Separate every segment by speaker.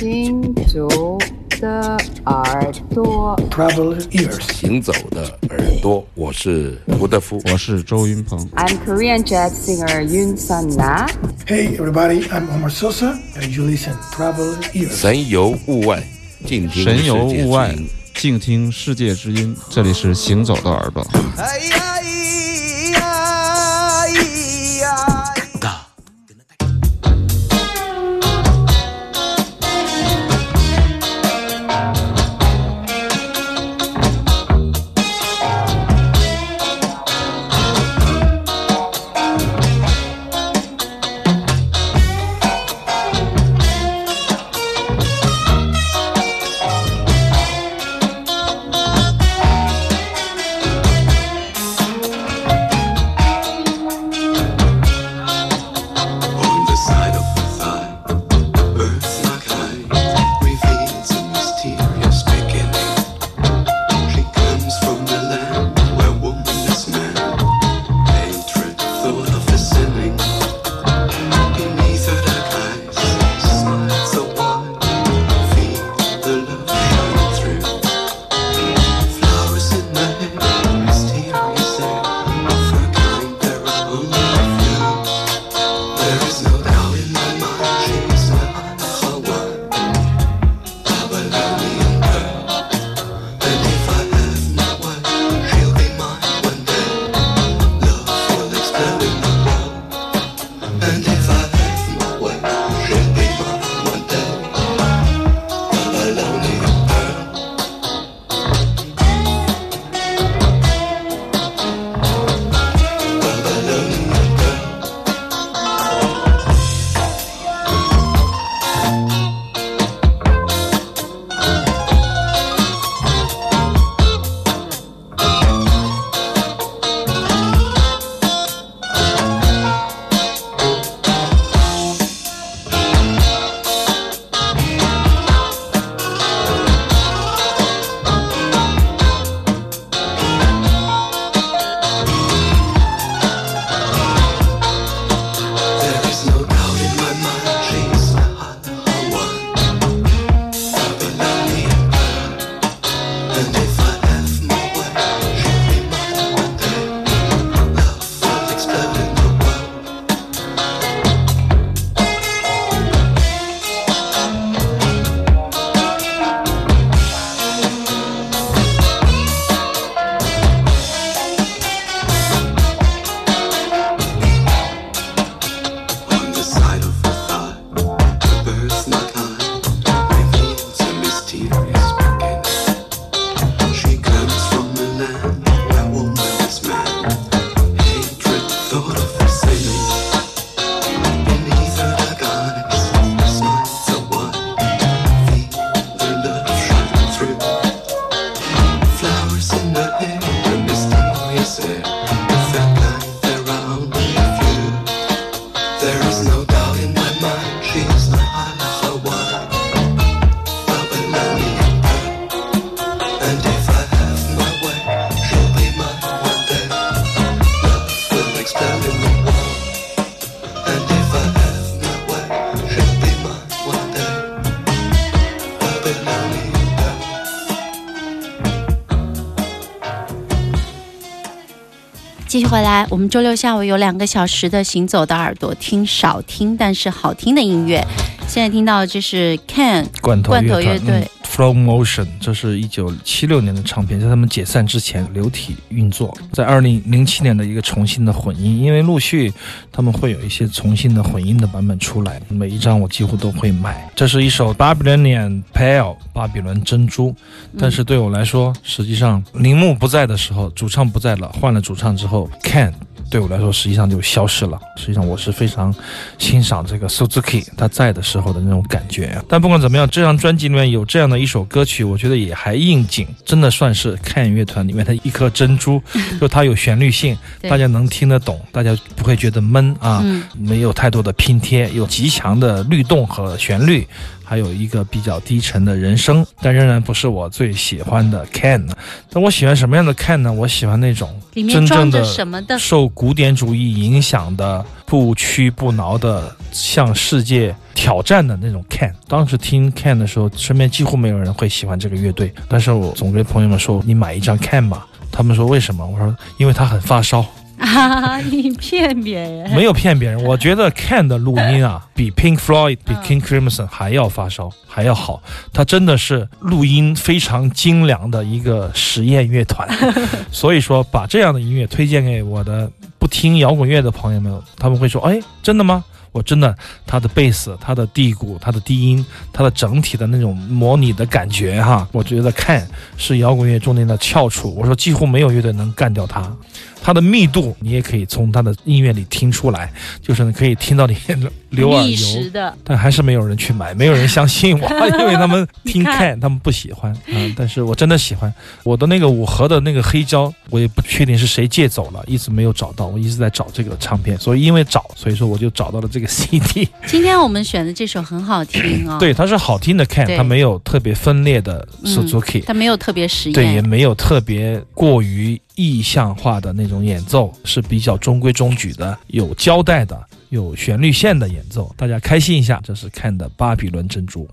Speaker 1: 行走的耳朵
Speaker 2: ，Traveler ears，
Speaker 3: 行走的耳朵，我是胡德夫，
Speaker 4: 我是周云鹏。
Speaker 1: I'm Korean jazz singer Yun Sun Na.
Speaker 2: Hey everybody, I'm Omar Sosa, and you listen Traveler ears。
Speaker 3: 神游物外，静听
Speaker 4: 神游物外，静听世界之音。这里是行走的耳朵。
Speaker 5: 继续回来，我们周六下午有两个小时的行走的耳朵，听少听但是好听的音乐。现在听到就是 Can
Speaker 6: 罐头
Speaker 5: 乐队。
Speaker 6: Flow Motion，这是一九七六年的唱片，在他们解散之前流体运作，在二零零七年的一个重新的混音，因为陆续他们会有一些重新的混音的版本出来，每一张我几乎都会买。这是一首 Babylonian Pearl，巴比伦珍珠，但是对我来说，实际上铃木不在的时候，主唱不在了，换了主唱之后，Can。对我来说，实际上就消失了。实际上，我是非常欣赏这个 Suzuki 他在的时候的那种感觉。但不管怎么样，这张专辑里面有这样的一首歌曲，我觉得也还应景，真的算是看乐团里面的一颗珍珠。就它有旋律性，大家能听得懂，大家不会觉得闷啊，没有太多的拼贴，有极强的律动和旋律。还有一个比较低沉的人声，但仍然不是我最喜欢的 Can。但我喜欢什么样的 Can 呢？我喜欢那种真正的
Speaker 5: 什么的？
Speaker 6: 受古典主义影响的、不屈不挠的、向世界挑战的那种 Can。当时听 Can 的时候，身边几乎没有人会喜欢这个乐队，但是我总跟朋友们说：“你买一张 Can 吧。”他们说：“为什么？”我说：“因为他很发烧。”
Speaker 5: 啊，你骗别人！
Speaker 6: 没有骗别人，我觉得 Can 的录音啊，比 Pink Floyd、比 King Crimson 还要发烧，还要好。它真的是录音非常精良的一个实验乐团。所以说，把这样的音乐推荐给我的不听摇滚乐的朋友们，他们会说：“哎，真的吗？”我真的，它的贝斯、它的低鼓、它的低音、它的整体的那种模拟的感觉，哈，我觉得看是摇滚乐中间的翘楚。我说几乎没有乐队能干掉它。它的密度，你也可以从它的音乐里听出来，就是你可以听到你流耳
Speaker 5: 历
Speaker 6: 油但还是没有人去买，没有人相信我，因为他们听 can，，他们不喜欢。嗯，但是我真的喜欢。我的那个五盒的那个黑胶，我也不确定是谁借走了，一直没有找到，我一直在找这个唱片，所以因为找，所以说我就找到了这个 CD。
Speaker 5: 今天我们选的这首很好听哦，
Speaker 6: 对，它是好听的
Speaker 5: can，
Speaker 6: 它没有特别分裂的
Speaker 5: 嗯
Speaker 6: Suzuki，、
Speaker 5: 它没有特别实
Speaker 6: 对，也，没有特别过于意象化的那种演奏，是比较中规中矩的，有交代的，有旋律线的演奏，大家开心一下。这是看的《巴比伦珍珠》。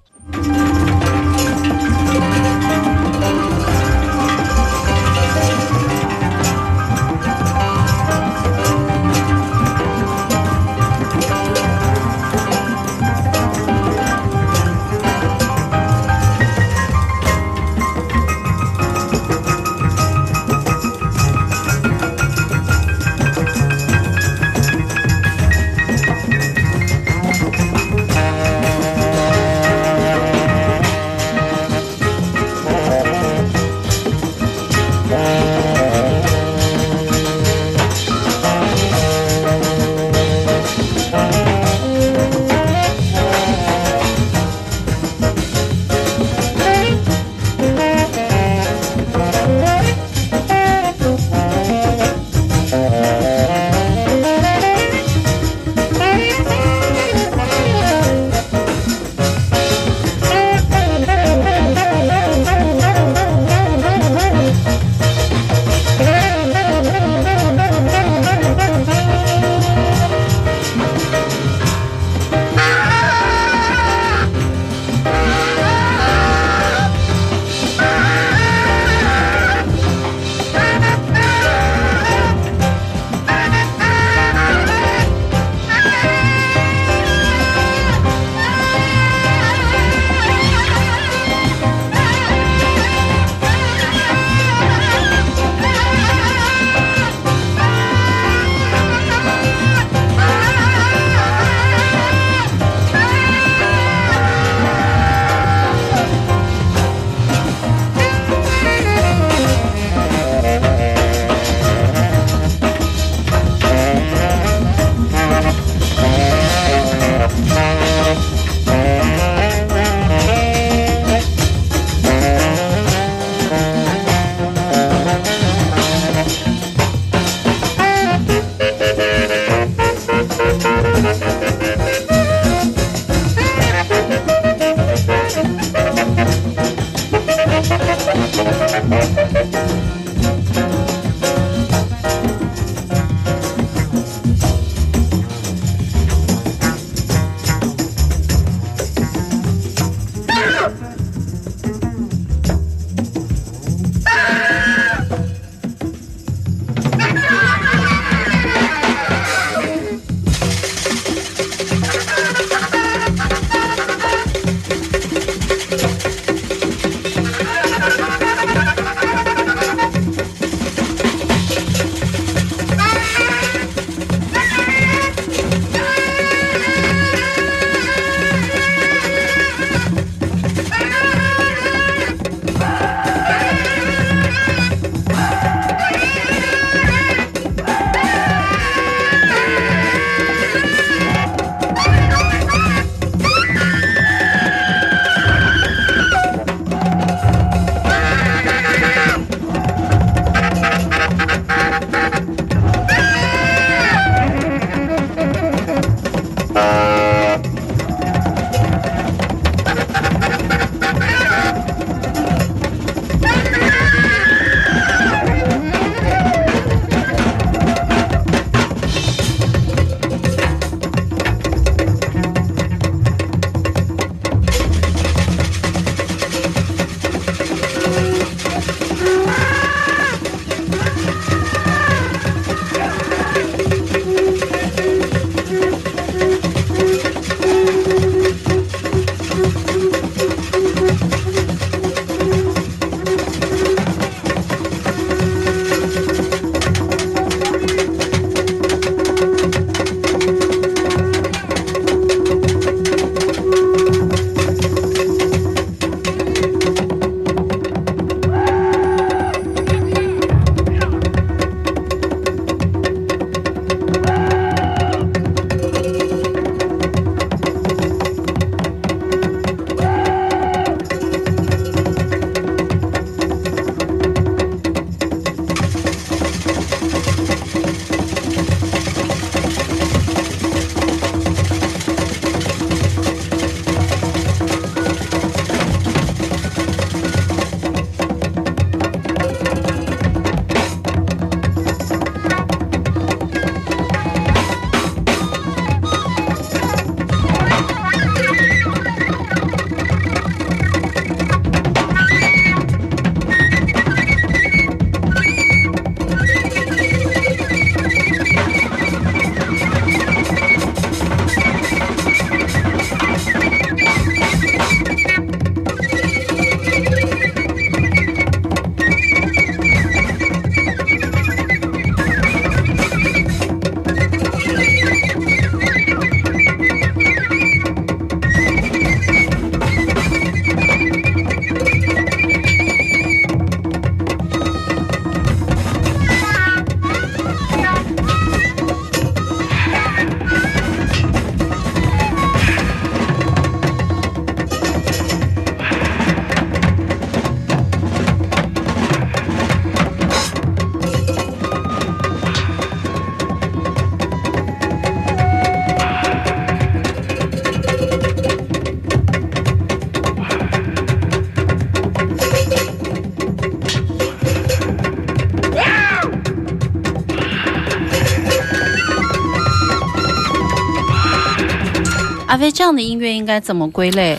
Speaker 5: 阿飞这样的音乐应该怎么归类？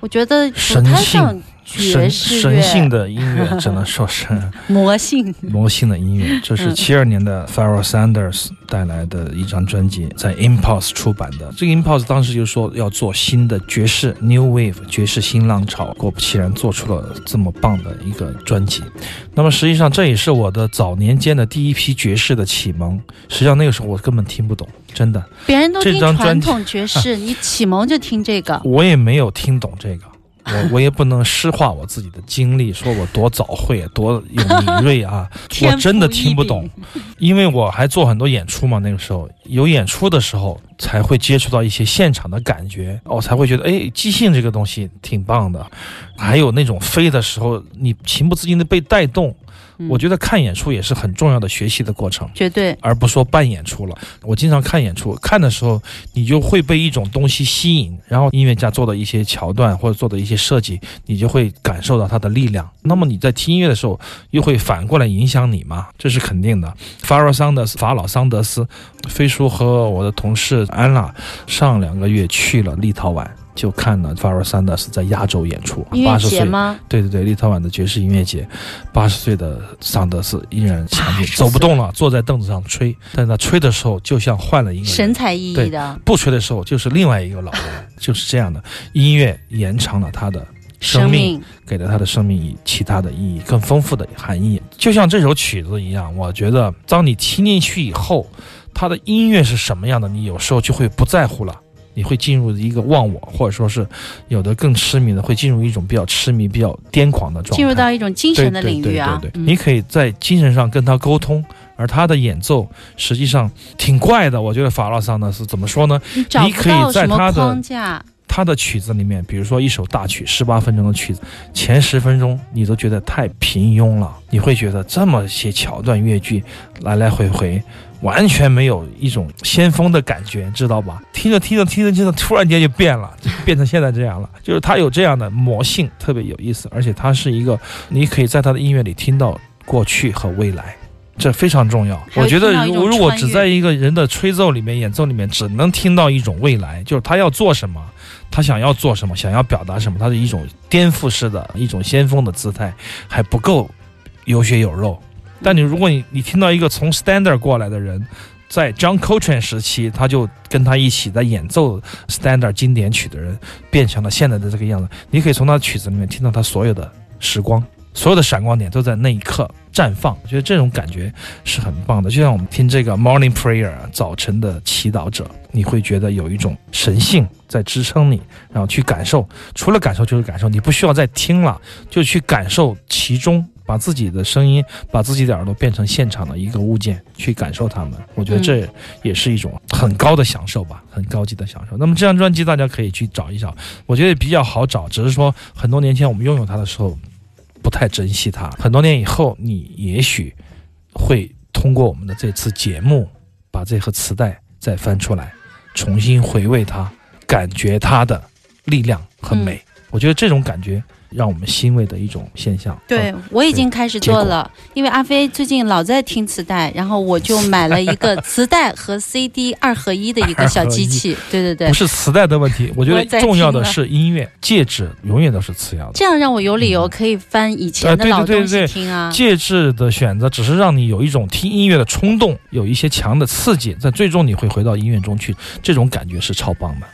Speaker 5: 我觉得不
Speaker 6: 神
Speaker 5: 太像
Speaker 6: 神，神性的音乐，只能说是
Speaker 5: 魔性。
Speaker 6: 魔性的音乐。这是
Speaker 5: 嗯
Speaker 6: 七二年的 Pharoah Sanders 带来的一张专辑，在 Impulse 出版的。这个 Impulse 当时就说要做新的爵士 New Wave 爵士新浪潮，果不其然做出了这么棒的一个专辑。那么实际上这也是我的早年间的第一批爵士的启蒙。实际上那个时候我根本听不懂，真的，
Speaker 5: 别人都
Speaker 6: 这
Speaker 5: 听传统爵士，你启蒙就听这个。
Speaker 6: 我也没有听懂这个。我我也不能诗化我自己的经历，说我多早会，多有敏锐啊！我真的听不懂，因为我还做很多演出嘛。那个时候有演出的时候，才会接触到一些现场的感觉，我，才会觉得哎，即兴这个东西挺棒的。还有那种飞的时候，你情不自禁的被带动。
Speaker 5: 嗯
Speaker 6: 我觉得看演出也是很重要的学习的过程。
Speaker 5: 绝对
Speaker 6: 而不说办演出了。我经常看演出，看的时候你就会被一种东西吸引，然后音乐家做的一些桥段或者做的一些设计，你就会感受到它的力量。那么你在听音乐的时候，又会反过来影响你嘛？这是肯定的。法尔桑德斯、法老桑德斯、飞叔和我的同事安娜上两个月去了立陶宛。就看了法尔桑德是在亚洲演出，八十岁
Speaker 5: 节吗？
Speaker 6: 对对对，立陶宛的爵士音乐节，八十岁的桑德斯依然强劲，走不动了，坐在凳子上吹。但他吹的时候，就像换了一个人
Speaker 5: 神采奕奕的，
Speaker 6: 不吹的时候，就是另外一个老人，就是这样的。音乐延长了他的生
Speaker 5: 生
Speaker 6: 命，
Speaker 5: 命
Speaker 6: 给了他的生命以其他的意义，更丰富的含义。就像这首曲子一样，我觉得当你听进去以后，它的音乐是什么样的，你有时候就会不在乎了。你会进入一个忘我，或者说是有的更痴迷的，会进入一种比较痴迷、比较癫狂的状态。
Speaker 5: 进入到一种精神的领域啊
Speaker 6: 对对对。对
Speaker 5: 嗯
Speaker 6: 你可以在精神上跟他沟通，而他的演奏实际上挺怪的。我觉得法拉桑呢是怎么说呢？
Speaker 5: 你
Speaker 6: 你可以在他的
Speaker 5: 框架，
Speaker 6: 他的曲子里面，比如说一首大曲，十八分钟的曲子，前十分钟你都觉得太平庸了，你会觉得这么些桥段乐句来来回回，完全没有一种先锋的感觉，知道吧？听着听着听着听着，突然间就变了，就变成现在这样了。就是他有这样的魔性，特别有意思，而且他是一个你可以在他的音乐里听到过去和未来。这非常重要。我觉得如如果只在一个人的吹奏里面、演奏里面，只能听到一种未来，就是他要做什么，他想要做什么，想要表达什么，他的一种颠覆式的一种先锋的姿态，还不够有血有肉。但你如果你你听到一个从 standard 过来的人，在 John Coltrane 时期，他就跟他一起在演奏 standard 经典曲的人，变成了现在的这个样子。你可以从他的曲子里面听到他所有的时光，所有的闪光点都在那一刻绽放。我觉得这种感觉是很棒的。就像我们听这个 Morning Prayer 早晨的祈祷者，你会觉得有一种神性在支撑你，然后去感受。除了感受就是感受，你不需要再听了，就去感受其中。把自己的声音，把自己的耳朵变成现场的一个物件，去感受它们。我觉得这也是一种很高的享受吧，很高级的享受。那么这张专辑大家可以去找一找，我觉得比较好找，只是说很多年前我们拥有它的时候不太珍惜它，很多年以后你也许会通过我们的这次节目，把这盒磁带再翻出来，重新回味它，感觉它的力量和美。我觉得这种感觉让我们欣慰的一种现象。
Speaker 5: 对
Speaker 6: 嗯，
Speaker 5: 我已经开始做了，因为阿飞最近老在听磁带，然后我就买了一个 磁带和 CD 二合一的一个小机器。对对对
Speaker 6: 不，是磁带的问题，我觉得重要的是音乐，介质永远都是次要的。
Speaker 5: 这样让我有理由可以翻以前的老东西
Speaker 6: 对对
Speaker 5: 听啊。
Speaker 6: 介质的选择只是让你有一种听音乐的冲动，有一些强的刺激，在最终你会回到音乐中去，这种感觉是超棒的。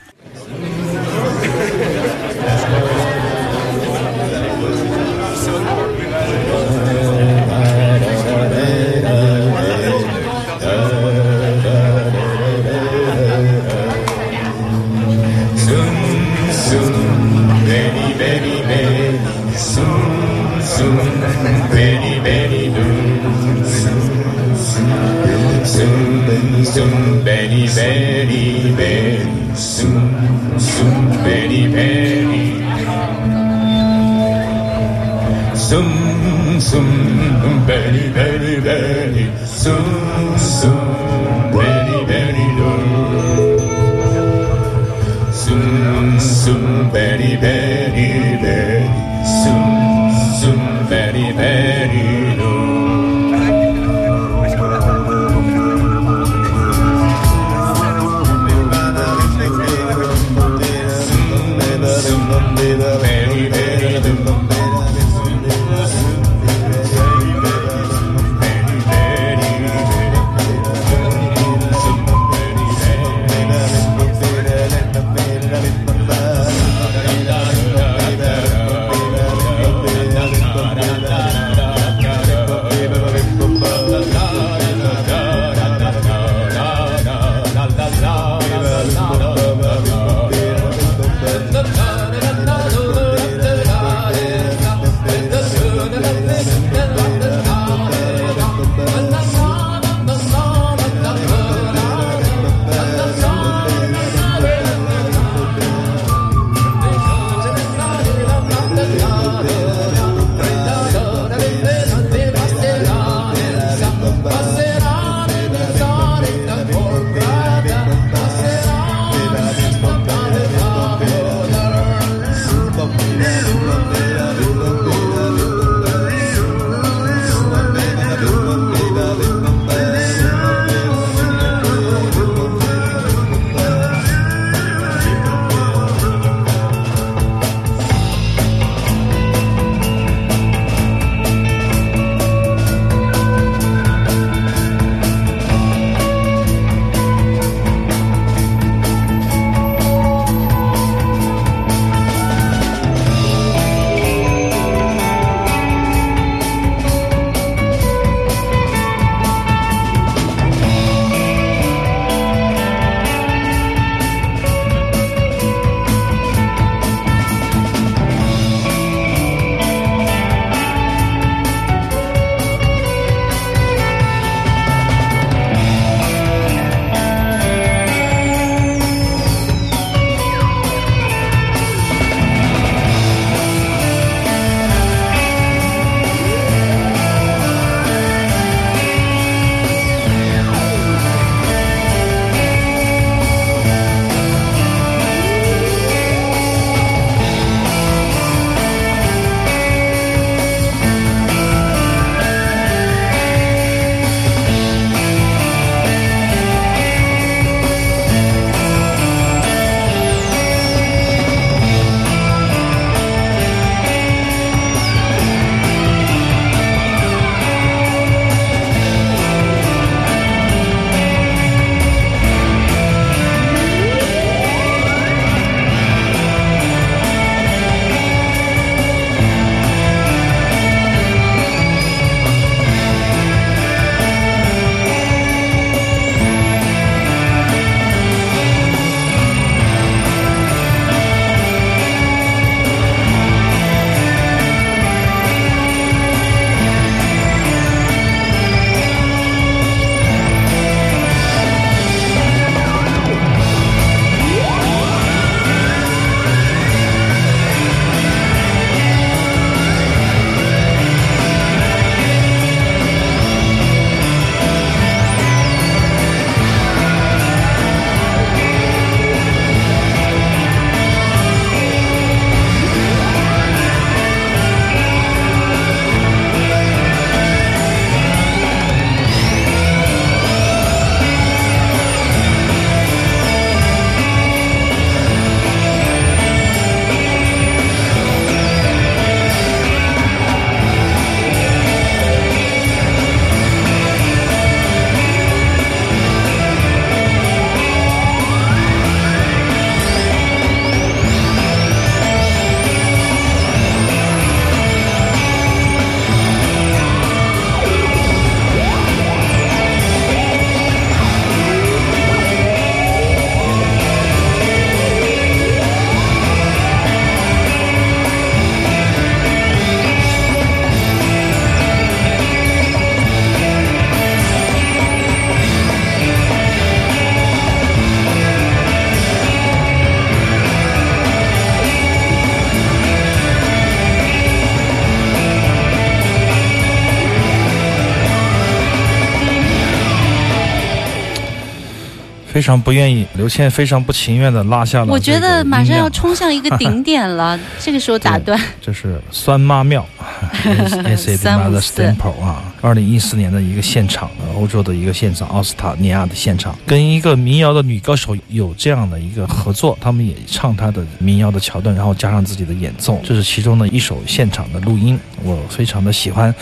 Speaker 6: 非常不愿意，刘谦非常不情愿的拉下了。
Speaker 5: 我觉得马上要，冲向一个顶点了，这个时候打断，
Speaker 6: 这是酸妈庙 S A D
Speaker 5: 三五
Speaker 6: Mother
Speaker 5: 四
Speaker 6: Temple 啊，二零一四年的一个现场，呃欧洲的一个现场，奥斯塔尼亚的现场，跟一个民谣的女歌手有这样的一个合作，他们也唱她的民谣的桥段，然后加上自己的演奏，这是其中的一首现场的录音，我非常的喜欢，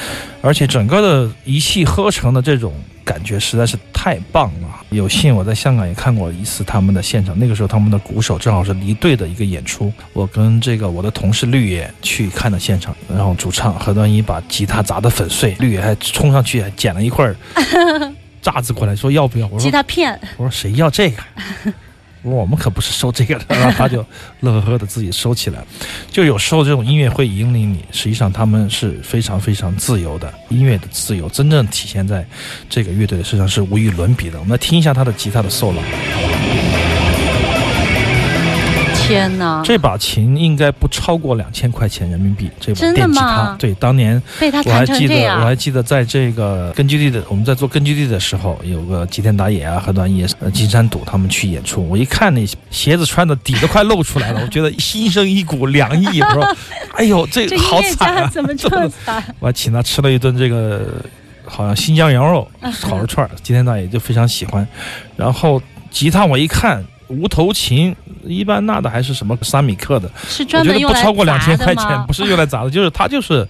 Speaker 6: 而且整个的一气呵成的这种。感觉实在是太棒了！有幸我在香港也看过一次他们的现场，那个时候他们的鼓手正好是离队的一个演出，我跟这个我的同事绿野去看的现场，然后主唱何端一把吉他砸得粉碎，绿野还冲上去还捡了一块渣 子过来，说要不要？我说
Speaker 5: 吉他片，
Speaker 6: 我说谁要这个？我们可不是收这个的，然后他就乐呵呵的自己收起来。就有时候这种音乐会引领你，实际上他们是非常非常自由的，音乐的自由真正体现在这个乐队身上是无与伦比的。我们来听一下他的吉他的 solo。
Speaker 5: 天哪！
Speaker 6: 这把琴应该不超过两千块钱人民币。这把电吉他，对，当年
Speaker 5: 被他
Speaker 6: 我还记得，我还，记得在这个根据地的，我们在做根据地的时候，有个吉田打野啊、何端野、呃金山笃他们去演出，我一看那鞋子穿的底都快露出来了，我觉得心生一股凉意，我说，哎呦，这
Speaker 5: 这
Speaker 6: 个好惨啊！
Speaker 5: 怎么这么惨？
Speaker 6: 我还请他吃了一顿这个好像新疆羊肉烤肉串儿，吉田大爷就非常喜欢。然后吉他我一看无头琴，一般那的还是什么沙米克的，
Speaker 5: 是
Speaker 6: 我觉得
Speaker 5: 专门用来
Speaker 6: 不超过两千块钱，不是用来砸的，就是他就是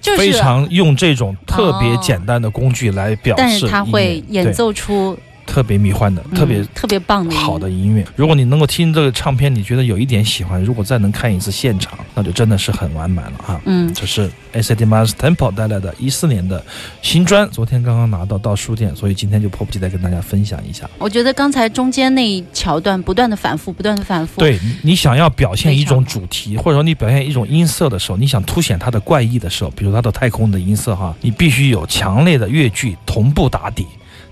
Speaker 5: 就是
Speaker 6: 非常用这种特别
Speaker 5: 哦。
Speaker 6: 简单的工具来表示
Speaker 5: 但，是他会演
Speaker 6: 对。
Speaker 5: 奏出
Speaker 6: 特别迷幻的、
Speaker 5: 嗯
Speaker 6: 特别
Speaker 5: 特别棒的
Speaker 6: 好的音乐。如果你能够听这个唱片，你觉得有一点喜欢，如果再能看一次现场，那就真的是很完满了啊！
Speaker 5: 嗯，
Speaker 6: 这是 A D Mars Temple 带来的一四年的新专，昨天刚刚拿到到书店，所以今天就迫不及待跟大家分享一下。
Speaker 5: 我觉得刚才中间那一桥段不断的反复，不断的反复，
Speaker 6: 对你你想要表现一种主题，或者说你表现一种音色的时候，你想凸显它的怪异的时候，比如它的太空的音色哈，你必须有强烈的乐句同步打底，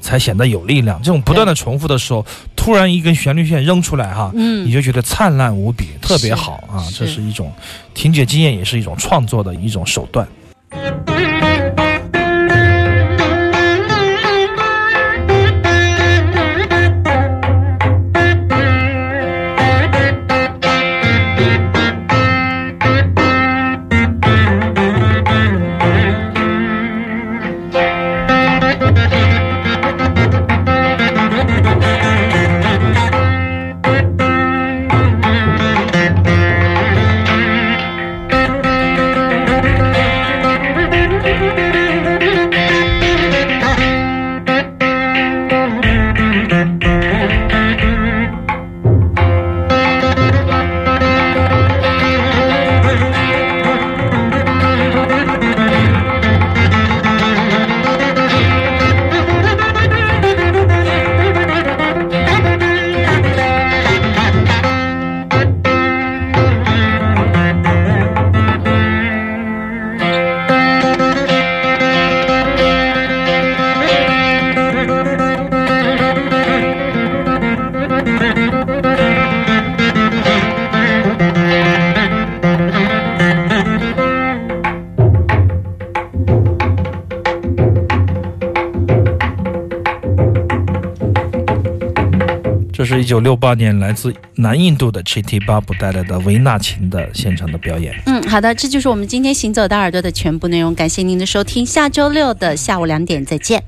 Speaker 6: 才显得有力量。这种不断的重复的时候，突然一根旋律线扔出来哈，你
Speaker 5: 嗯，
Speaker 6: 就觉得灿烂无比，特别好啊！这是一种听觉经验，也是一种创作的一种手段。一九六八年来自南印度的 Chiti Babu 带来的维纳琴的现场的表演。
Speaker 5: 嗯，好的，这就是我们今天行走的耳朵的全部内容，感谢您的收听，下周六的下午两点再见。